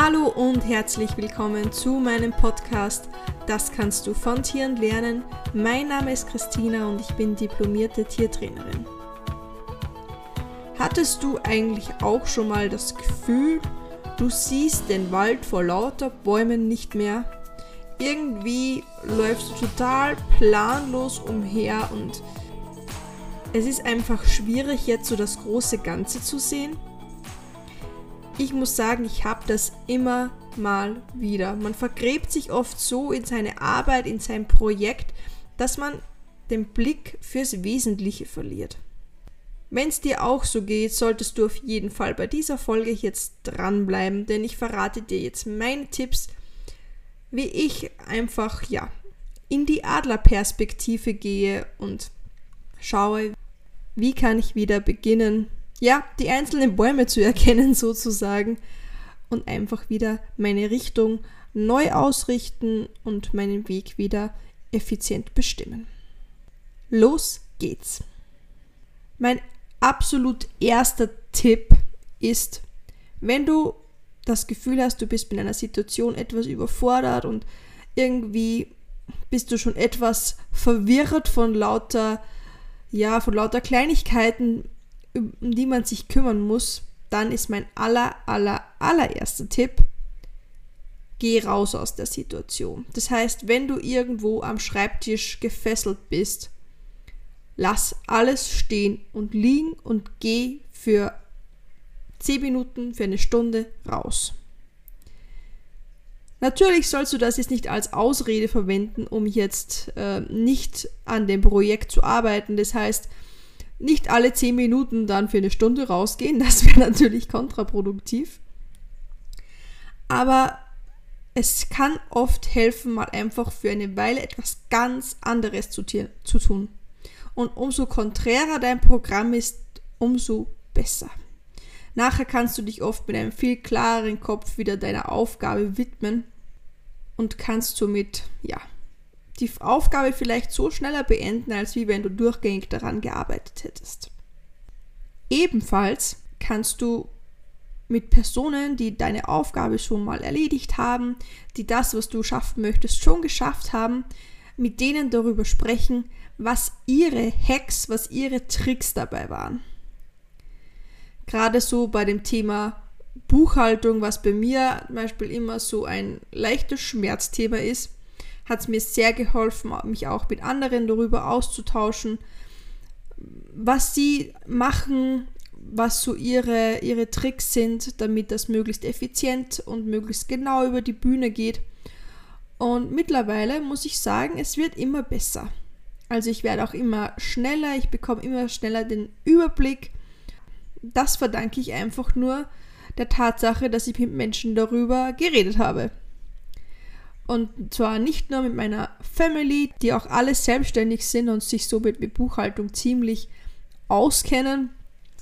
Hallo und herzlich willkommen zu meinem Podcast Das kannst du von Tieren lernen. Mein Name ist Christina und ich bin diplomierte Tiertrainerin. Hattest du eigentlich auch schon mal das Gefühl, du siehst den Wald vor lauter Bäumen nicht mehr? Irgendwie läufst du total planlos umher und es ist einfach schwierig jetzt so das große Ganze zu sehen ich muss sagen, ich habe das immer mal wieder. Man vergräbt sich oft so in seine Arbeit, in sein Projekt, dass man den Blick fürs Wesentliche verliert. Wenn es dir auch so geht, solltest du auf jeden Fall bei dieser Folge jetzt dranbleiben, denn ich verrate dir jetzt meine Tipps, wie ich einfach, ja, in die Adlerperspektive gehe und schaue, wie kann ich wieder beginnen, ja, die einzelnen Bäume zu erkennen sozusagen und einfach wieder meine Richtung neu ausrichten und meinen Weg wieder effizient bestimmen. Los geht's. Mein absolut erster Tipp ist, wenn du das Gefühl hast, du bist mit einer Situation etwas überfordert und irgendwie bist du schon etwas verwirrt von lauter, ja, von lauter Kleinigkeiten, um die man sich kümmern muss, dann ist mein aller, aller, allererster Tipp, geh raus aus der Situation. Das heißt, wenn du irgendwo am Schreibtisch gefesselt bist, lass alles stehen und liegen und geh für 10 Minuten, für eine Stunde raus. Natürlich sollst du das jetzt nicht als Ausrede verwenden, um jetzt äh, nicht an dem Projekt zu arbeiten. Das heißt, nicht alle zehn Minuten dann für eine Stunde rausgehen. Das wäre natürlich kontraproduktiv. Aber es kann oft helfen, mal einfach für eine Weile etwas ganz anderes zu, zu tun. Und umso konträrer dein Programm ist, umso besser. Nachher kannst du dich oft mit einem viel klareren Kopf wieder deiner Aufgabe widmen und kannst somit, ja, die Aufgabe vielleicht so schneller beenden, als wie wenn du durchgängig daran gearbeitet hättest. Ebenfalls kannst du mit Personen, die deine Aufgabe schon mal erledigt haben, die das, was du schaffen möchtest, schon geschafft haben, mit denen darüber sprechen, was ihre Hacks, was ihre Tricks dabei waren. Gerade so bei dem Thema Buchhaltung, was bei mir zum Beispiel immer so ein leichtes Schmerzthema ist, hat es mir sehr geholfen, mich auch mit anderen darüber auszutauschen, was sie machen, was so ihre, ihre Tricks sind, damit das möglichst effizient und möglichst genau über die Bühne geht. Und mittlerweile muss ich sagen, es wird immer besser. Also ich werde auch immer schneller, ich bekomme immer schneller den Überblick. Das verdanke ich einfach nur der Tatsache, dass ich mit Menschen darüber geredet habe. Und zwar nicht nur mit meiner Family, die auch alle selbstständig sind und sich somit mit Buchhaltung ziemlich auskennen,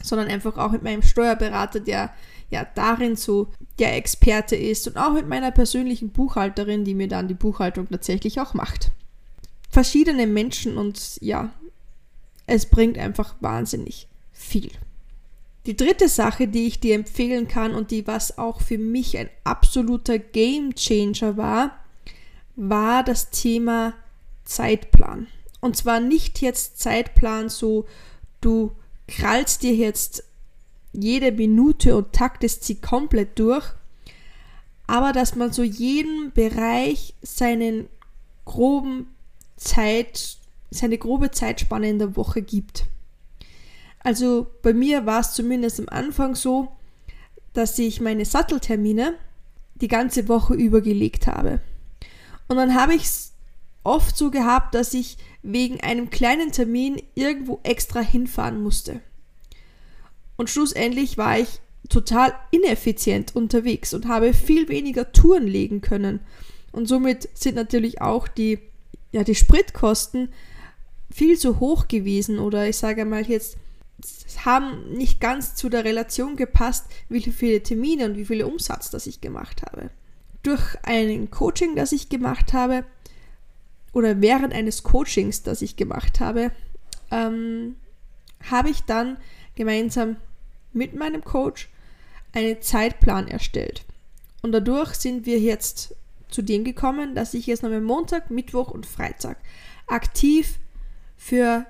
sondern einfach auch mit meinem Steuerberater, der ja darin so der Experte ist und auch mit meiner persönlichen Buchhalterin, die mir dann die Buchhaltung tatsächlich auch macht. Verschiedene Menschen und ja, es bringt einfach wahnsinnig viel. Die dritte Sache, die ich dir empfehlen kann und die was auch für mich ein absoluter Game Changer war, war das Thema Zeitplan. Und zwar nicht jetzt Zeitplan so, du krallst dir jetzt jede Minute und taktest sie komplett durch, aber dass man so jeden Bereich seinen groben Zeit, seine grobe Zeitspanne in der Woche gibt. Also bei mir war es zumindest am Anfang so, dass ich meine Satteltermine die ganze Woche übergelegt habe. Und dann habe ich es oft so gehabt, dass ich wegen einem kleinen Termin irgendwo extra hinfahren musste. Und schlussendlich war ich total ineffizient unterwegs und habe viel weniger Touren legen können. Und somit sind natürlich auch die, ja, die Spritkosten viel zu hoch gewesen oder ich sage mal jetzt, haben nicht ganz zu der Relation gepasst, wie viele Termine und wie viel Umsatz das ich gemacht habe durch ein Coaching, das ich gemacht habe, oder während eines Coachings, das ich gemacht habe, ähm, habe ich dann gemeinsam mit meinem Coach einen Zeitplan erstellt. Und dadurch sind wir jetzt zu dem gekommen, dass ich jetzt noch am Montag, Mittwoch und Freitag aktiv für,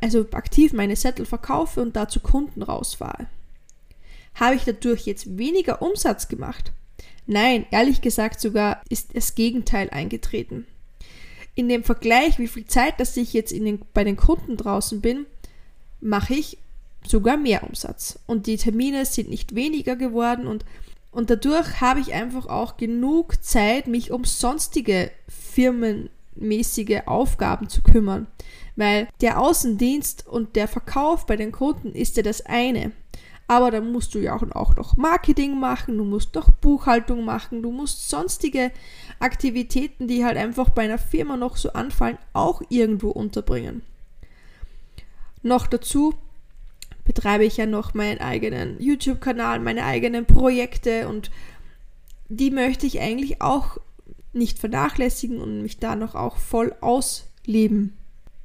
also aktiv meine Sättel verkaufe und dazu Kunden rausfahre. Habe ich dadurch jetzt weniger Umsatz gemacht? Nein, ehrlich gesagt sogar ist das Gegenteil eingetreten. In dem Vergleich, wie viel Zeit, dass ich jetzt den, bei den Kunden draußen bin, mache ich sogar mehr Umsatz. Und die Termine sind nicht weniger geworden und, und dadurch habe ich einfach auch genug Zeit, mich um sonstige firmenmäßige Aufgaben zu kümmern. Weil der Außendienst und der Verkauf bei den Kunden ist ja das eine. Aber dann musst du ja auch noch Marketing machen, du musst noch Buchhaltung machen, du musst sonstige Aktivitäten, die halt einfach bei einer Firma noch so anfallen, auch irgendwo unterbringen. Noch dazu betreibe ich ja noch meinen eigenen YouTube-Kanal, meine eigenen Projekte und die möchte ich eigentlich auch nicht vernachlässigen und mich da noch auch voll ausleben.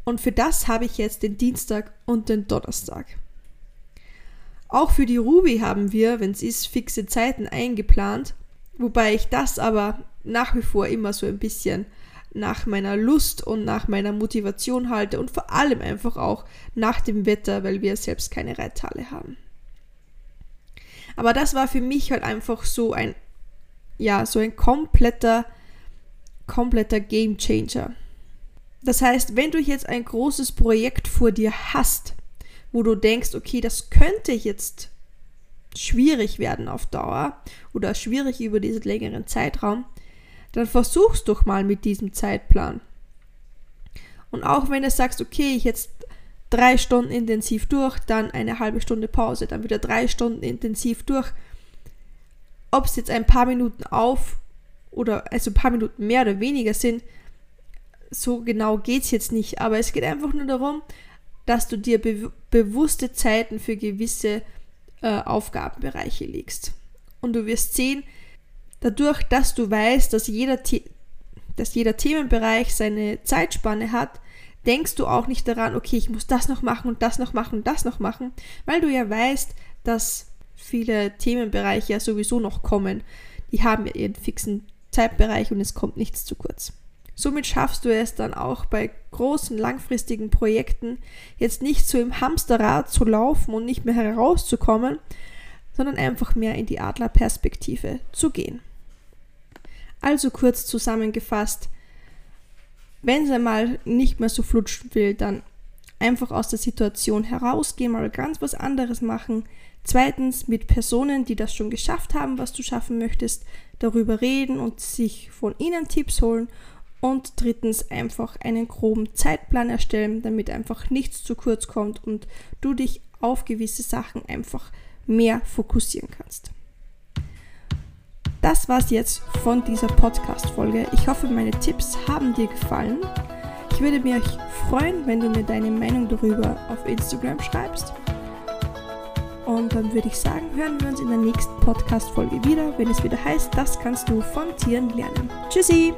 Und für das habe ich jetzt den Dienstag und den Donnerstag. Auch für die Ruby haben wir, wenn es ist, fixe Zeiten eingeplant, wobei ich das aber nach wie vor immer so ein bisschen nach meiner Lust und nach meiner Motivation halte und vor allem einfach auch nach dem Wetter, weil wir selbst keine Reithalle haben. Aber das war für mich halt einfach so ein, ja, so ein kompletter, kompletter Game Changer. Das heißt, wenn du jetzt ein großes Projekt vor dir hast, wo du denkst, okay, das könnte jetzt schwierig werden auf Dauer oder schwierig über diesen längeren Zeitraum, dann versuch's doch mal mit diesem Zeitplan. Und auch wenn du sagst, okay, ich jetzt drei Stunden intensiv durch, dann eine halbe Stunde Pause, dann wieder drei Stunden intensiv durch, ob es jetzt ein paar Minuten auf oder also ein paar Minuten mehr oder weniger sind, so genau geht es jetzt nicht. Aber es geht einfach nur darum, dass du dir be bewusste Zeiten für gewisse äh, Aufgabenbereiche legst. Und du wirst sehen, dadurch, dass du weißt, dass jeder, dass jeder Themenbereich seine Zeitspanne hat, denkst du auch nicht daran, okay, ich muss das noch machen und das noch machen und das noch machen, weil du ja weißt, dass viele Themenbereiche ja sowieso noch kommen. Die haben ja ihren fixen Zeitbereich und es kommt nichts zu kurz. Somit schaffst du es dann auch bei großen langfristigen Projekten jetzt nicht so im Hamsterrad zu laufen und nicht mehr herauszukommen, sondern einfach mehr in die Adlerperspektive zu gehen. Also kurz zusammengefasst, wenn es einmal nicht mehr so flutschen will, dann einfach aus der Situation herausgehen, mal ganz was anderes machen. Zweitens mit Personen, die das schon geschafft haben, was du schaffen möchtest, darüber reden und sich von ihnen Tipps holen. Und drittens einfach einen groben Zeitplan erstellen, damit einfach nichts zu kurz kommt und du dich auf gewisse Sachen einfach mehr fokussieren kannst. Das war's jetzt von dieser Podcast-Folge. Ich hoffe, meine Tipps haben dir gefallen. Ich würde mich freuen, wenn du mir deine Meinung darüber auf Instagram schreibst. Und dann würde ich sagen, hören wir uns in der nächsten Podcast-Folge wieder, wenn es wieder heißt, das kannst du von Tieren lernen. Tschüssi!